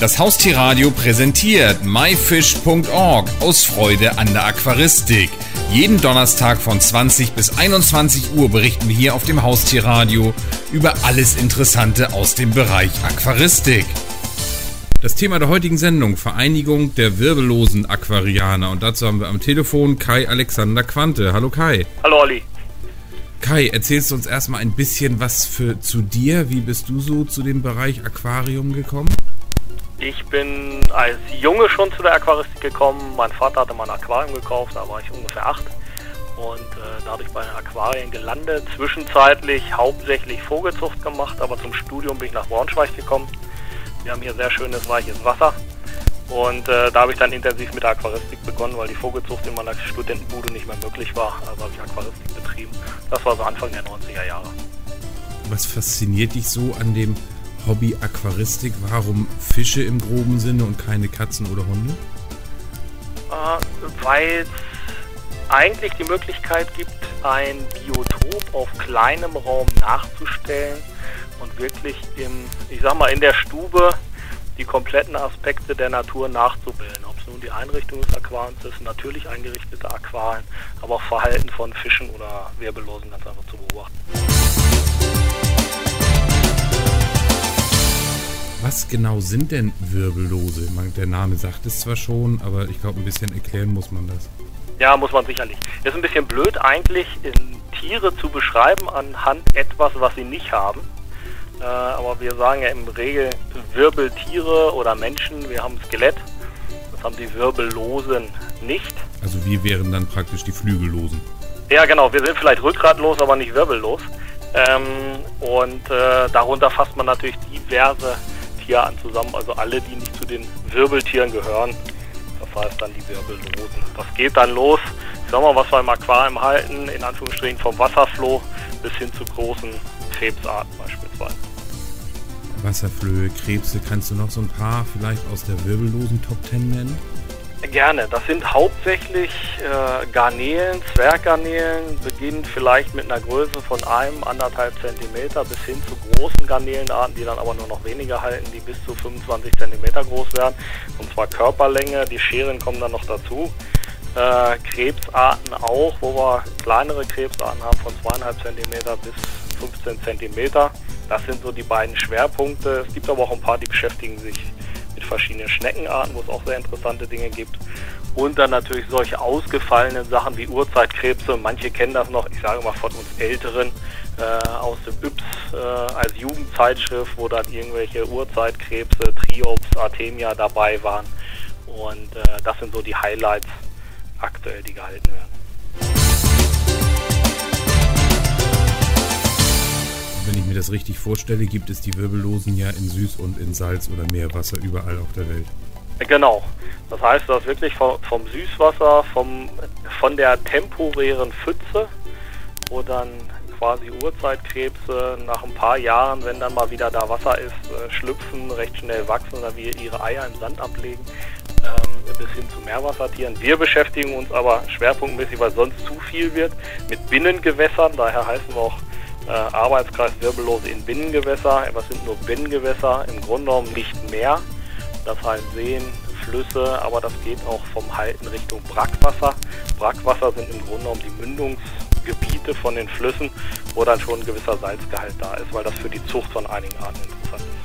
Das Haustierradio präsentiert myfish.org aus Freude an der Aquaristik. Jeden Donnerstag von 20 bis 21 Uhr berichten wir hier auf dem Haustierradio über alles Interessante aus dem Bereich Aquaristik. Das Thema der heutigen Sendung, Vereinigung der wirbellosen Aquarianer. Und dazu haben wir am Telefon Kai Alexander Quante. Hallo Kai. Hallo Olli. Kai, erzählst du uns erstmal ein bisschen was für, zu dir? Wie bist du so zu dem Bereich Aquarium gekommen? Ich bin als Junge schon zu der Aquaristik gekommen. Mein Vater hatte mal ein Aquarium gekauft, da war ich ungefähr acht. Und äh, dadurch bei den Aquarien gelandet. Zwischenzeitlich hauptsächlich Vogelzucht gemacht, aber zum Studium bin ich nach Braunschweig gekommen. Wir haben hier sehr schönes, weiches Wasser. Und äh, da habe ich dann intensiv mit der Aquaristik begonnen, weil die Vogelzucht in meiner Studentenbude nicht mehr möglich war. Also habe ich Aquaristik betrieben. Das war so Anfang der 90er Jahre. Was fasziniert dich so an dem Hobby Aquaristik? Warum Fische im groben Sinne und keine Katzen oder Hunde? Äh, Weil es eigentlich die Möglichkeit gibt, ein Biotop auf kleinem Raum nachzustellen und wirklich im, ich sag mal, in der Stube die kompletten Aspekte der Natur nachzubilden. Ob es nun die Einrichtung des Aquariums ist, natürlich eingerichtete Aquarien, aber auch Verhalten von Fischen oder Wirbellosen ganz einfach zu beobachten. Was genau sind denn Wirbellose? Der Name sagt es zwar schon, aber ich glaube, ein bisschen erklären muss man das. Ja, muss man sicherlich. Ist ein bisschen blöd eigentlich, Tiere zu beschreiben anhand etwas, was sie nicht haben. Äh, aber wir sagen ja im Regel Wirbeltiere oder Menschen, wir haben Skelett. Das haben die Wirbellosen nicht. Also wir wären dann praktisch die Flügellosen. Ja, genau. Wir sind vielleicht rückgratlos, aber nicht wirbellos. Ähm, und äh, darunter fasst man natürlich diverse Tierarten zusammen, also alle, die nicht zu den Wirbeltieren gehören. Das heißt dann die Wirbellosen. Das geht dann los, ich sag mal, was wir im Aquarium halten, in Anführungsstrichen vom Wasserfloh bis hin zu großen Krebsarten beispielsweise. Wasserflöhe, Krebse, kannst du noch so ein paar vielleicht aus der wirbellosen Top 10 nennen? Gerne. Das sind hauptsächlich äh, Garnelen, Zwerggarnelen, beginnen vielleicht mit einer Größe von einem, anderthalb Zentimeter bis hin zu großen Garnelenarten, die dann aber nur noch weniger halten, die bis zu 25 Zentimeter groß werden. Und zwar Körperlänge, die Scheren kommen dann noch dazu. Äh, Krebsarten auch, wo wir kleinere Krebsarten haben von zweieinhalb Zentimeter bis 15 Zentimeter. Das sind so die beiden Schwerpunkte. Es gibt aber auch ein paar, die beschäftigen sich mit Schneckenarten, wo es auch sehr interessante Dinge gibt. Und dann natürlich solche ausgefallenen Sachen wie Urzeitkrebse. Manche kennen das noch, ich sage mal von uns Älteren, äh, aus dem Yps äh, als Jugendzeitschrift, wo dann irgendwelche Urzeitkrebse, Triops, Artemia dabei waren. Und äh, das sind so die Highlights aktuell, die gehalten werden. Das richtig vorstelle, gibt es die Wirbellosen ja in Süß- und in Salz- oder Meerwasser überall auf der Welt. Genau. Das heißt, das wirklich vom, Süßwasser, vom, von der temporären Pfütze, wo dann quasi Urzeitkrebse nach ein paar Jahren, wenn dann mal wieder da Wasser ist, äh, schlüpfen, recht schnell wachsen oder wir ihre Eier im Sand ablegen, ähm, bis hin zu Meerwassertieren. Wir beschäftigen uns aber schwerpunktmäßig, weil sonst zu viel wird, mit Binnengewässern. Daher heißen wir auch äh, Arbeitskreis Wirbellose in Binnengewässer. Was sind nur Binnengewässer? Im Grunde genommen nicht mehr. Das heißt Seen, Flüsse, aber das geht auch vom Halten Richtung Brackwasser. Brackwasser sind im Grunde genommen die Mündungsgebiete von den Flüssen, wo dann schon ein gewisser Salzgehalt da ist, weil das für die Zucht von einigen Arten interessant ist.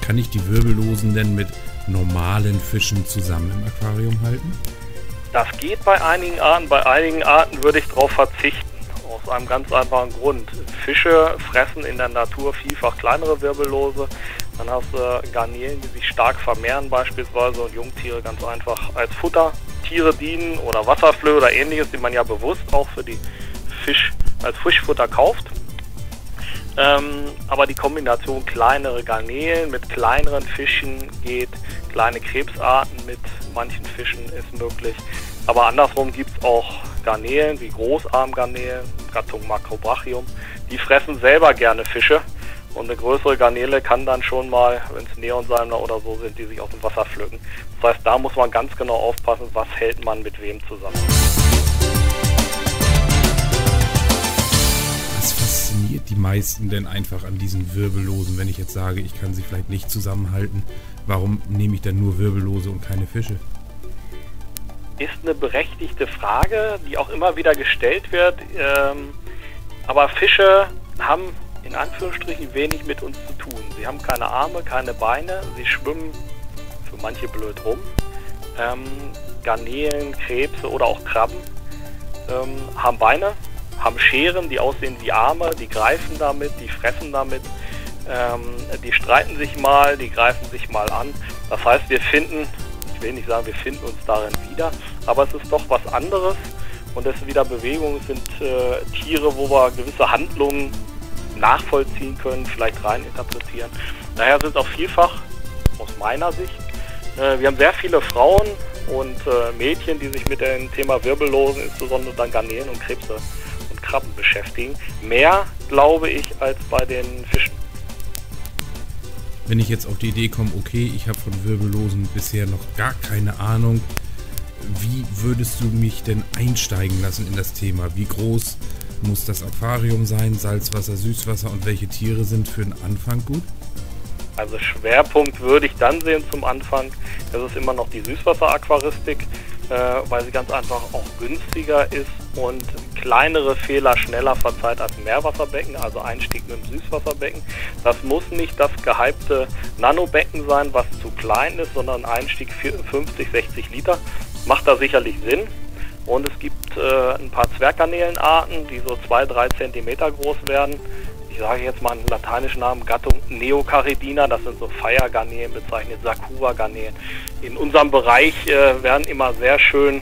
Kann ich die Wirbellosen denn mit normalen Fischen zusammen im Aquarium halten? Das geht bei einigen Arten. Bei einigen Arten würde ich darauf verzichten. Aus einem ganz einfachen Grund. Fische fressen in der Natur vielfach kleinere Wirbellose. Dann hast du Garnelen, die sich stark vermehren beispielsweise und Jungtiere ganz einfach als Futtertiere dienen oder Wasserflöhe oder ähnliches, die man ja bewusst auch für die Fisch als Fischfutter kauft. Ähm, aber die Kombination kleinere Garnelen mit kleineren Fischen geht, kleine Krebsarten mit manchen Fischen ist möglich. Aber andersrum gibt es auch Garnelen wie Großarmgarnelen, Gattung Macrobrachium. Die fressen selber gerne Fische und eine größere Garnele kann dann schon mal, wenn es Neonsalmler oder so sind, die sich aus dem Wasser pflücken. Das heißt, da muss man ganz genau aufpassen, was hält man mit wem zusammen. Was fasziniert die meisten denn einfach an diesen Wirbellosen, wenn ich jetzt sage, ich kann sie vielleicht nicht zusammenhalten? Warum nehme ich dann nur Wirbellose und keine Fische? Ist eine berechtigte Frage, die auch immer wieder gestellt wird. Ähm, aber Fische haben in Anführungsstrichen wenig mit uns zu tun. Sie haben keine Arme, keine Beine, sie schwimmen für manche blöd rum. Ähm, Garnelen, Krebse oder auch Krabben ähm, haben Beine, haben Scheren, die aussehen wie Arme, die greifen damit, die fressen damit, ähm, die streiten sich mal, die greifen sich mal an. Das heißt, wir finden, ich will nicht sagen, wir finden uns darin wieder, aber es ist doch was anderes und es sind wieder Bewegungen, es sind äh, Tiere, wo wir gewisse Handlungen nachvollziehen können, vielleicht reininterpretieren. Daher sind auch vielfach, aus meiner Sicht, äh, wir haben sehr viele Frauen und äh, Mädchen, die sich mit dem Thema Wirbellosen, insbesondere dann Garnelen und Krebse und Krabben beschäftigen. Mehr, glaube ich, als bei den Fischen. Wenn ich jetzt auf die Idee komme, okay, ich habe von Wirbellosen bisher noch gar keine Ahnung, wie würdest du mich denn einsteigen lassen in das Thema? Wie groß muss das Aquarium sein, Salzwasser, Süßwasser und welche Tiere sind für den Anfang gut? Also Schwerpunkt würde ich dann sehen zum Anfang, das ist immer noch die Süßwasseraquaristik, äh, weil sie ganz einfach auch günstiger ist und kleinere Fehler schneller verzeiht als Meerwasserbecken, also Einstieg mit dem Süßwasserbecken. Das muss nicht das gehypte Nanobecken sein, was zu klein ist, sondern Einstieg 50, 60 Liter. Macht da sicherlich Sinn. Und es gibt äh, ein paar Zwerggarnelenarten, die so 2-3 cm groß werden ich sage jetzt mal einen lateinischen Namen, Gattung Neocaridina, das sind so Feiergarnelen bezeichnet, Sakura-Garnelen. In unserem Bereich äh, werden immer sehr schön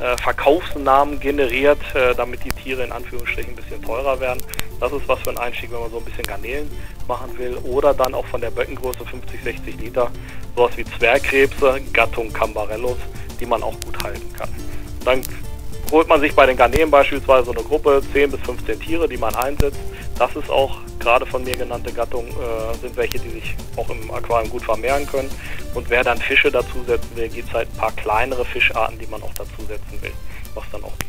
äh, Verkaufsnamen generiert, äh, damit die Tiere in Anführungsstrichen ein bisschen teurer werden. Das ist was für ein Einstieg, wenn man so ein bisschen Garnelen machen will. Oder dann auch von der Böckengröße 50, 60 Liter, sowas wie Zwergkrebse, Gattung Cambarellos, die man auch gut halten kann. Dann holt man sich bei den Garnelen beispielsweise so eine Gruppe, 10 bis 15 Tiere, die man einsetzt das ist auch gerade von mir genannte Gattung, äh, sind welche, die sich auch im Aquarium gut vermehren können. Und wer dann Fische dazusetzen will, gibt es halt ein paar kleinere Fischarten, die man auch dazusetzen will, was dann auch geht.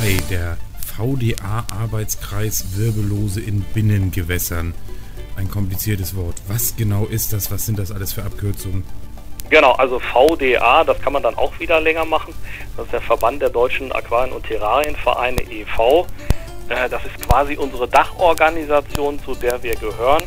Hey, der VDA-Arbeitskreis Wirbellose in Binnengewässern. Ein kompliziertes Wort. Was genau ist das? Was sind das alles für Abkürzungen? Genau, also VDA, das kann man dann auch wieder länger machen. Das ist der Verband der deutschen Aquarien- und Terrarienvereine e.V. Äh, das ist quasi unsere Dachorganisation, zu der wir gehören.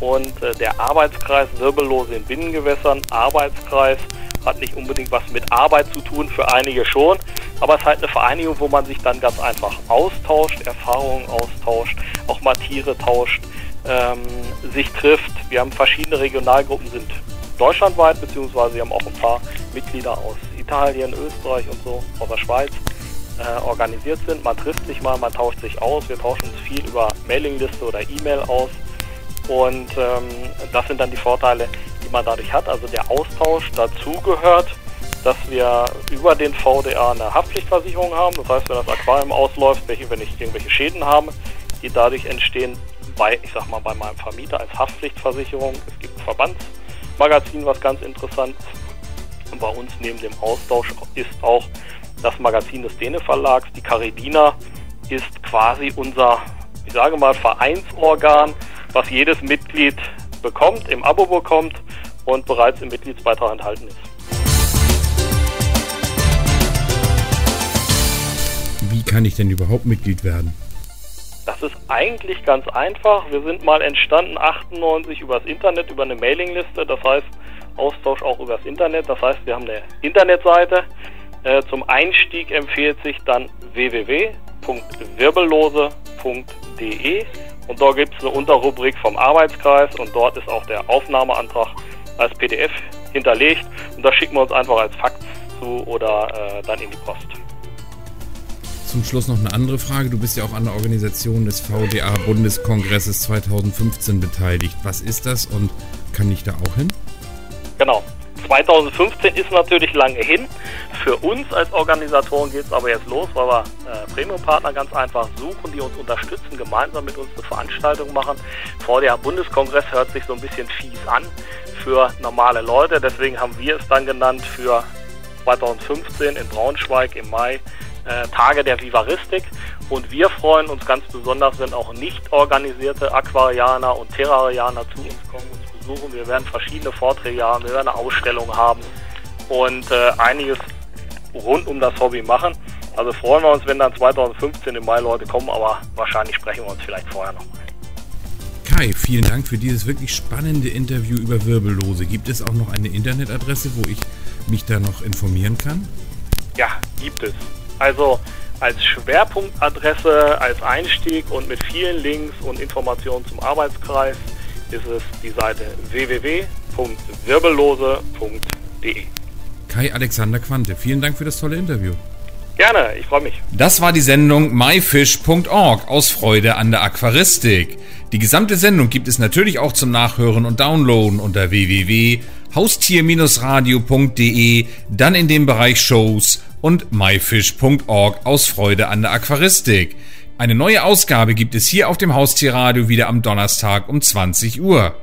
Und äh, der Arbeitskreis Wirbellose in Binnengewässern, Arbeitskreis, hat nicht unbedingt was mit Arbeit zu tun, für einige schon, aber es ist halt eine Vereinigung, wo man sich dann ganz einfach austauscht, Erfahrungen austauscht, auch mal Tiere tauscht, ähm, sich trifft. Wir haben verschiedene Regionalgruppen, sind deutschlandweit, beziehungsweise wir haben auch ein paar Mitglieder aus Italien, Österreich und so, aus der Schweiz äh, organisiert sind. Man trifft sich mal, man tauscht sich aus. Wir tauschen uns viel über Mailingliste oder E-Mail aus. Und ähm, das sind dann die Vorteile, die man dadurch hat. Also der Austausch dazu gehört, dass wir über den VDA eine Haftpflichtversicherung haben. Das heißt, wenn das Aquarium ausläuft, welche, wenn ich irgendwelche Schäden habe, die dadurch entstehen, bei, ich sag mal, bei meinem Vermieter als Haftpflichtversicherung. Es gibt ein Verbandsmagazin, was ganz interessant ist. Und bei uns neben dem Austausch ist auch das Magazin des Däne Verlags, die Caridina, ist quasi unser, ich sage mal, Vereinsorgan, was jedes Mitglied bekommt, im Abo bekommt und bereits im Mitgliedsbeitrag enthalten ist. Wie kann ich denn überhaupt Mitglied werden? Das ist eigentlich ganz einfach. Wir sind mal entstanden 98 übers Internet, über eine Mailingliste. Das heißt, Austausch auch übers Internet. Das heißt, wir haben eine Internetseite. Äh, zum Einstieg empfiehlt sich dann www.wirbellose.de und dort gibt es eine Unterrubrik vom Arbeitskreis und dort ist auch der Aufnahmeantrag als PDF hinterlegt und das schicken wir uns einfach als Fax zu oder äh, dann in die Post. Zum Schluss noch eine andere Frage. Du bist ja auch an der Organisation des VDA-Bundeskongresses 2015 beteiligt. Was ist das und kann ich da auch hin? Genau. 2015 ist natürlich lange hin. Für uns als Organisatoren geht es aber jetzt los, weil wir äh, Premium-Partner ganz einfach suchen, die uns unterstützen, gemeinsam mit uns eine Veranstaltung machen. VDA-Bundeskongress hört sich so ein bisschen fies an für normale Leute. Deswegen haben wir es dann genannt für 2015 in Braunschweig im Mai äh, Tage der Vivaristik. Und wir freuen uns ganz besonders, wenn auch nicht organisierte Aquarianer und Terrarianer zu uns kommen, uns besuchen. Wir werden verschiedene Vorträge haben, wir werden eine Ausstellung haben und äh, einiges rund um das Hobby machen. Also freuen wir uns, wenn dann 2015 im Mai Leute kommen, aber wahrscheinlich sprechen wir uns vielleicht vorher noch. Kai, vielen Dank für dieses wirklich spannende Interview über Wirbellose. Gibt es auch noch eine Internetadresse, wo ich mich da noch informieren kann? Ja, gibt es. Also als Schwerpunktadresse, als Einstieg und mit vielen Links und Informationen zum Arbeitskreis ist es die Seite www.wirbellose.de. Kai Alexander Quante, vielen Dank für das tolle Interview. Gerne, ich freue mich. Das war die Sendung myfish.org aus Freude an der Aquaristik. Die gesamte Sendung gibt es natürlich auch zum Nachhören und Downloaden unter www.haustier-radio.de, dann in dem Bereich Shows und myfish.org aus Freude an der Aquaristik. Eine neue Ausgabe gibt es hier auf dem Haustierradio wieder am Donnerstag um 20 Uhr.